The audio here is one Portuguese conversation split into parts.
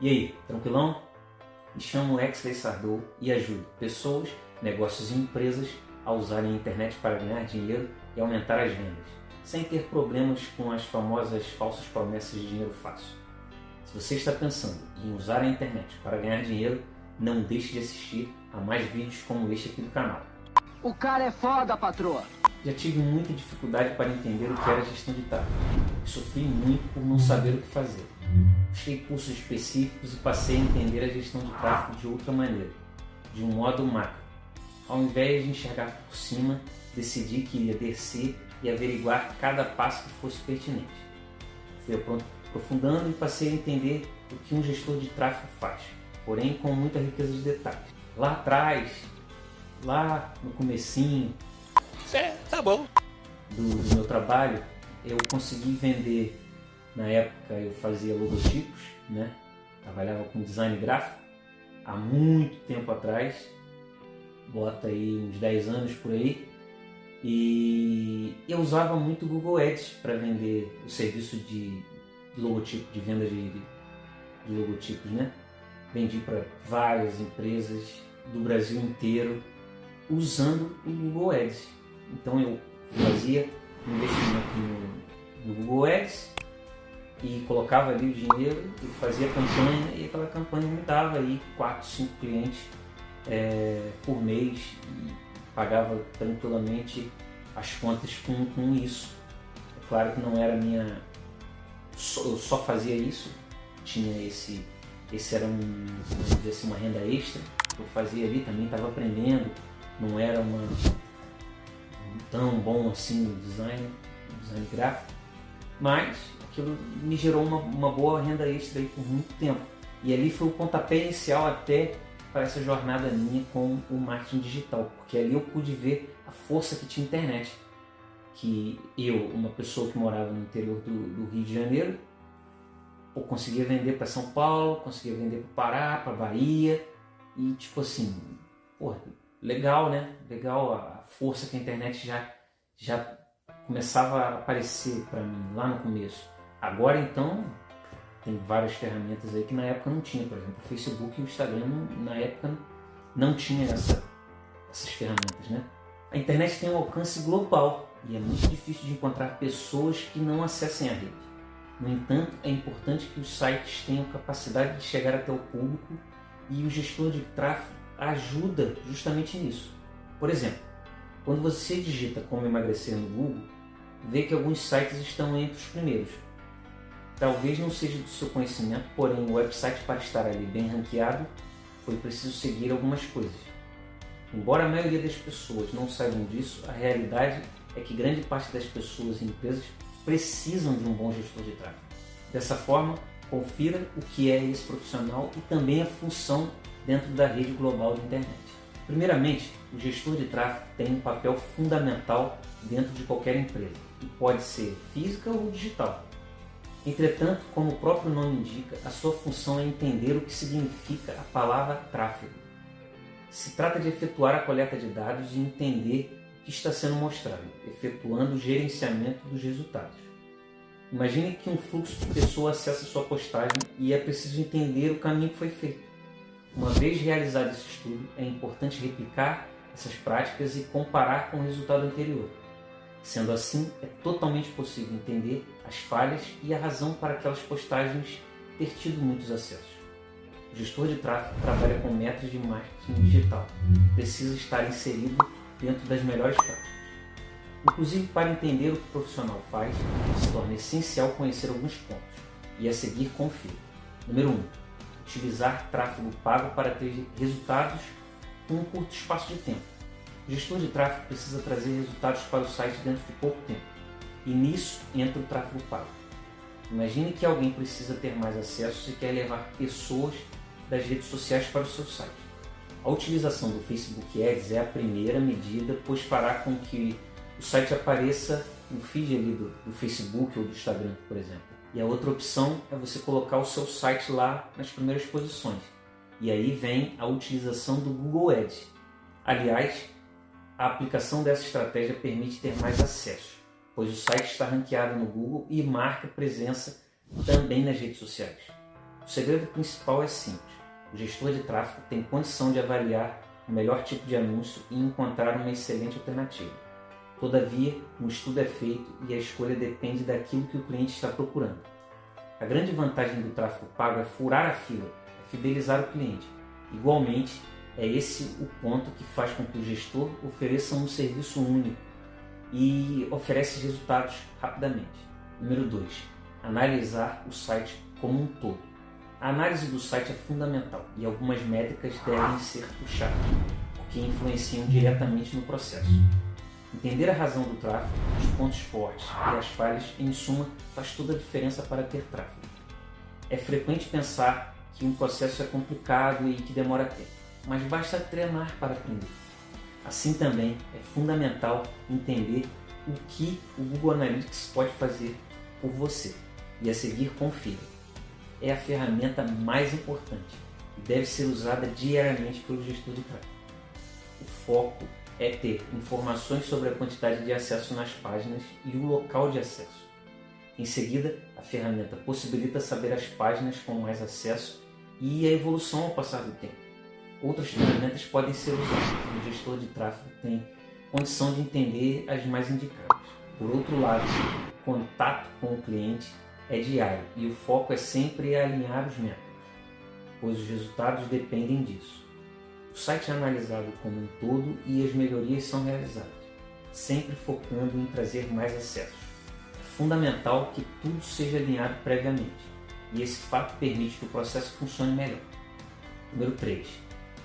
E aí, tranquilão? Me chamo Exley Sardou e ajudo pessoas, negócios e empresas a usarem a internet para ganhar dinheiro e aumentar as vendas, sem ter problemas com as famosas falsas promessas de dinheiro fácil. Se você está pensando em usar a internet para ganhar dinheiro, não deixe de assistir a mais vídeos como este aqui do canal. O cara é foda, patroa! Já tive muita dificuldade para entender o que era gestão de tráfego. Sofri muito por não saber o que fazer. Busquei cursos específicos e passei a entender a gestão de tráfego de outra maneira, de um modo macro. Ao invés de enxergar por cima, decidi que iria descer e averiguar cada passo que fosse pertinente. Fui aprofundando e passei a entender o que um gestor de tráfego faz, porém com muita riqueza de detalhes. Lá atrás, lá no comecinho, é, tá bom. Do, do meu trabalho, eu consegui vender, na época eu fazia logotipos, né? Trabalhava com design gráfico há muito tempo atrás, bota aí uns 10 anos por aí. E eu usava muito o Google Ads para vender o serviço de, logotipo, de venda de, de, de logotipos, né? Vendi para várias empresas do Brasil inteiro usando o Google Ads. Então eu fazia investimento no, no Google Ads e colocava ali o dinheiro e fazia campanha e aquela campanha me dava aí 4, 5 clientes é, por mês e pagava tranquilamente as contas com, com isso. É claro que não era minha. eu só fazia isso, tinha esse. Esse era um, assim, uma renda extra que eu fazia ali, também estava aprendendo, não era uma, tão bom assim no design, design gráfico, mas aquilo me gerou uma, uma boa renda extra aí por muito tempo. E ali foi o pontapé inicial até para essa jornada minha com o marketing digital, porque ali eu pude ver a força que tinha a internet. Que eu, uma pessoa que morava no interior do, do Rio de Janeiro, eu conseguia vender para São Paulo, conseguia vender para Pará, para Bahia, e tipo assim, legal, né? Legal a força que a internet já, já começava a aparecer para mim lá no começo. Agora então tem várias ferramentas aí que na época não tinha, por exemplo, o Facebook e o Instagram na época não tinha essa, essas ferramentas, né? A internet tem um alcance global e é muito difícil de encontrar pessoas que não acessem a rede. No entanto, é importante que os sites tenham capacidade de chegar até o público e o gestor de tráfego ajuda justamente nisso. Por exemplo, quando você digita como emagrecer no Google, vê que alguns sites estão entre os primeiros. Talvez não seja do seu conhecimento, porém o website para estar ali bem ranqueado foi preciso seguir algumas coisas. Embora a maioria das pessoas não saibam disso, a realidade é que grande parte das pessoas e empresas precisam de um bom gestor de tráfego. Dessa forma, confira o que é esse profissional e também a função dentro da rede global de internet. Primeiramente, o gestor de tráfego tem um papel fundamental dentro de qualquer empresa e pode ser física ou digital. Entretanto, como o próprio nome indica, a sua função é entender o que significa a palavra tráfego. Se trata de efetuar a coleta de dados e entender o que está sendo mostrado, efetuando o gerenciamento dos resultados. Imagine que um fluxo de pessoas acessa sua postagem e é preciso entender o caminho que foi feito. Uma vez realizado esse estudo, é importante replicar essas práticas e comparar com o resultado anterior. Sendo assim, é totalmente possível entender as falhas e a razão para aquelas postagens ter tido muitos acessos. O gestor de tráfego trabalha com metas de marketing digital. Precisa estar inserido dentro das melhores práticas. Inclusive, para entender o que o profissional faz, se torna essencial conhecer alguns pontos. E a seguir, confira. Número 1. Um, utilizar tráfego pago para ter resultados em um curto espaço de tempo. O gestor de tráfego precisa trazer resultados para o site dentro de pouco tempo. E nisso entra o tráfego pago. Imagine que alguém precisa ter mais acessos e quer levar pessoas das redes sociais para o seu site. A utilização do Facebook Ads é a primeira medida, pois fará com que o site apareça no feed ali do, do Facebook ou do Instagram, por exemplo. E a outra opção é você colocar o seu site lá nas primeiras posições. E aí vem a utilização do Google Ads. Aliás, a aplicação dessa estratégia permite ter mais acesso, pois o site está ranqueado no Google e marca presença também nas redes sociais. O segredo principal é simples. O gestor de tráfego tem condição de avaliar o melhor tipo de anúncio e encontrar uma excelente alternativa. Todavia, um estudo é feito e a escolha depende daquilo que o cliente está procurando. A grande vantagem do tráfego pago é furar a fila, é fidelizar o cliente. Igualmente, é esse o ponto que faz com que o gestor ofereça um serviço único e oferece resultados rapidamente. Número 2. Analisar o site como um todo. A análise do site é fundamental e algumas métricas devem ser puxadas, porque influenciam diretamente no processo. Entender a razão do tráfego, os pontos fortes e as falhas, em suma, faz toda a diferença para ter tráfego. É frequente pensar que um processo é complicado e que demora tempo, mas basta treinar para aprender. Assim também é fundamental entender o que o Google Analytics pode fazer por você e a seguir confira. É a ferramenta mais importante e deve ser usada diariamente pelo gestor de tráfego. O foco é ter informações sobre a quantidade de acesso nas páginas e o local de acesso. Em seguida, a ferramenta possibilita saber as páginas com mais acesso e a evolução ao passar do tempo. Outras ferramentas podem ser usadas. O gestor de tráfego tem condição de entender as mais indicadas. Por outro lado, contato com o cliente é diário e o foco é sempre alinhar os métodos, pois os resultados dependem disso. O site é analisado como um todo e as melhorias são realizadas, sempre focando em trazer mais acessos fundamental que tudo seja alinhado previamente, e esse fato permite que o processo funcione melhor. Número 3.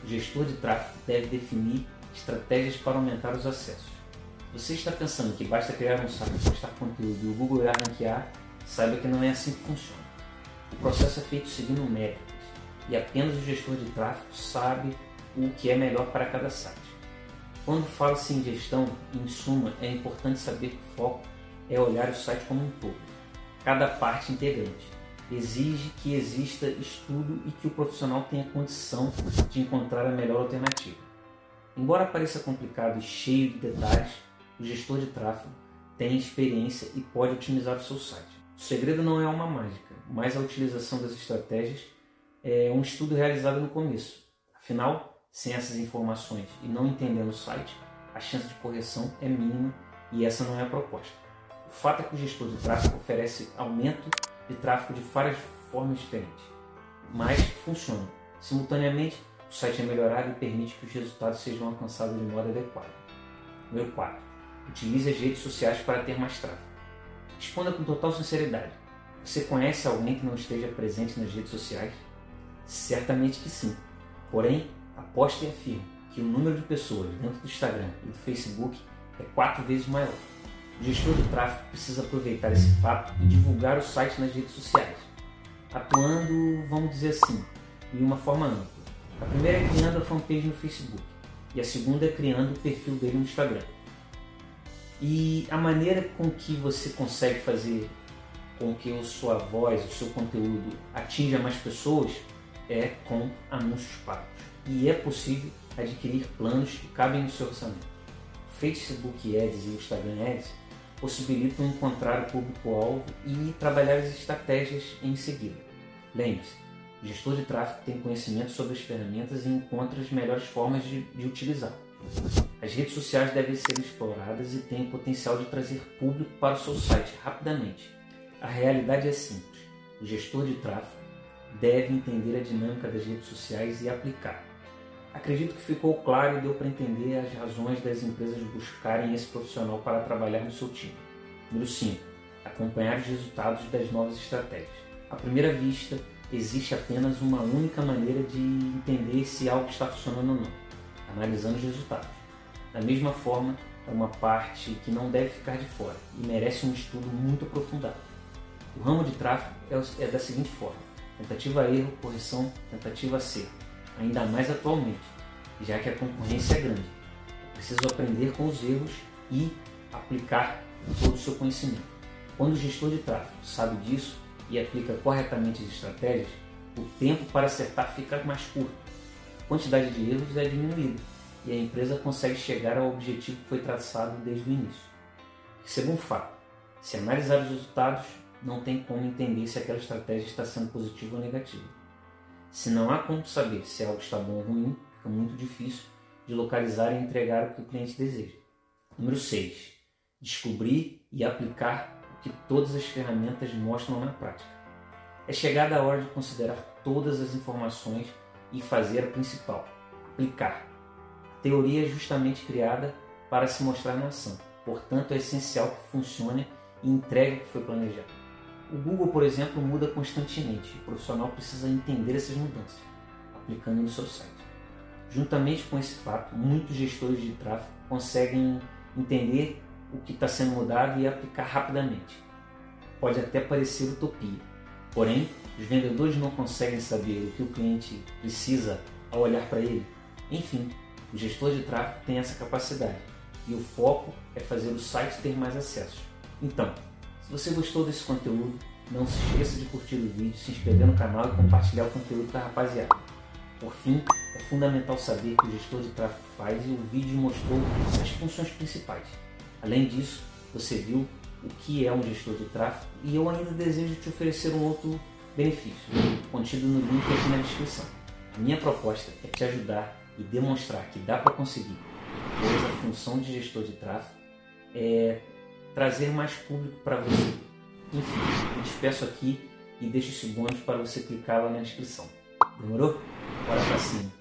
O gestor de tráfego deve definir estratégias para aumentar os acessos. Você está pensando que basta criar um site, postar conteúdo e o Google irá ranquear? Saiba que não é assim que funciona. O processo é feito seguindo métricas e apenas o gestor de tráfego sabe o que é melhor para cada site. Quando fala-se em gestão, em suma, é importante saber que o foco é olhar o site como um todo, cada parte integrante. Exige que exista estudo e que o profissional tenha condição de encontrar a melhor alternativa. Embora pareça complicado e cheio de detalhes, o gestor de tráfego tem experiência e pode otimizar o seu site. O segredo não é uma mágica, mas a utilização das estratégias é um estudo realizado no começo. Afinal, sem essas informações e não entendendo o site, a chance de correção é mínima e essa não é a proposta. O fato é que o gestor de tráfego oferece aumento de tráfego de várias formas diferentes, mas funciona. Simultaneamente, o site é melhorado e permite que os resultados sejam alcançados de modo adequado. Número 4. Utilize as redes sociais para ter mais tráfego. Responda com total sinceridade. Você conhece alguém que não esteja presente nas redes sociais? Certamente que sim. Porém, aposte e afirme que o número de pessoas dentro do Instagram e do Facebook é quatro vezes maior. O gestor de tráfego precisa aproveitar esse fato e divulgar o site nas redes sociais, atuando, vamos dizer assim, de uma forma ampla. A primeira é criando a fanpage no Facebook e a segunda é criando o perfil dele no Instagram. E a maneira com que você consegue fazer com que a sua voz, o seu conteúdo atinja mais pessoas é com anúncios pagos. E é possível adquirir planos que cabem no seu orçamento. Facebook Ads e Instagram Ads possibilitam encontrar o público-alvo e trabalhar as estratégias em seguida. Lembre-se, o gestor de tráfego tem conhecimento sobre as ferramentas e encontra as melhores formas de, de utilizar. As redes sociais devem ser exploradas e têm o potencial de trazer público para o seu site rapidamente. A realidade é simples: o gestor de tráfego deve entender a dinâmica das redes sociais e aplicar. Acredito que ficou claro e deu para entender as razões das empresas buscarem esse profissional para trabalhar no seu time. Número 5. Acompanhar os resultados das novas estratégias. À primeira vista, existe apenas uma única maneira de entender se algo está funcionando ou não, analisando os resultados. Da mesma forma, é uma parte que não deve ficar de fora e merece um estudo muito aprofundado. O ramo de tráfego é, é da seguinte forma: tentativa-erro, correção, tentativa-acerto ainda mais atualmente, já que a concorrência é grande. É preciso aprender com os erros e aplicar todo o seu conhecimento. Quando o gestor de tráfego sabe disso e aplica corretamente as estratégias, o tempo para acertar fica mais curto, a quantidade de erros é diminuída e a empresa consegue chegar ao objetivo que foi traçado desde o início. Segundo fato, se analisar os resultados, não tem como entender se aquela estratégia está sendo positiva ou negativa. Se não há como saber se algo está bom ou ruim, fica muito difícil de localizar e entregar o que o cliente deseja. Número 6. Descobrir e aplicar o que todas as ferramentas mostram na prática. É chegada a hora de considerar todas as informações e fazer a principal, aplicar. A teoria é justamente criada para se mostrar na ação, portanto é essencial que funcione e entregue o que foi planejado. O Google, por exemplo, muda constantemente o profissional precisa entender essas mudanças, aplicando no seu site. Juntamente com esse fato, muitos gestores de tráfego conseguem entender o que está sendo mudado e aplicar rapidamente. Pode até parecer utopia, porém, os vendedores não conseguem saber o que o cliente precisa ao olhar para ele. Enfim, o gestor de tráfego tem essa capacidade e o foco é fazer o site ter mais acessos. Então, se você gostou desse conteúdo, não se esqueça de curtir o vídeo, se inscrever no canal e compartilhar o conteúdo com a rapaziada. Por fim, é fundamental saber que o gestor de tráfego faz e o vídeo mostrou as funções principais. Além disso, você viu o que é um gestor de tráfego e eu ainda desejo te oferecer um outro benefício, contido no link aqui na descrição. A minha proposta é te ajudar e demonstrar que dá para conseguir, pois a função de gestor de tráfego é trazer mais público para você. Enfim, eu te peço aqui e deixo esse bônus para você clicar lá na descrição. Demorou? Bora pra cima!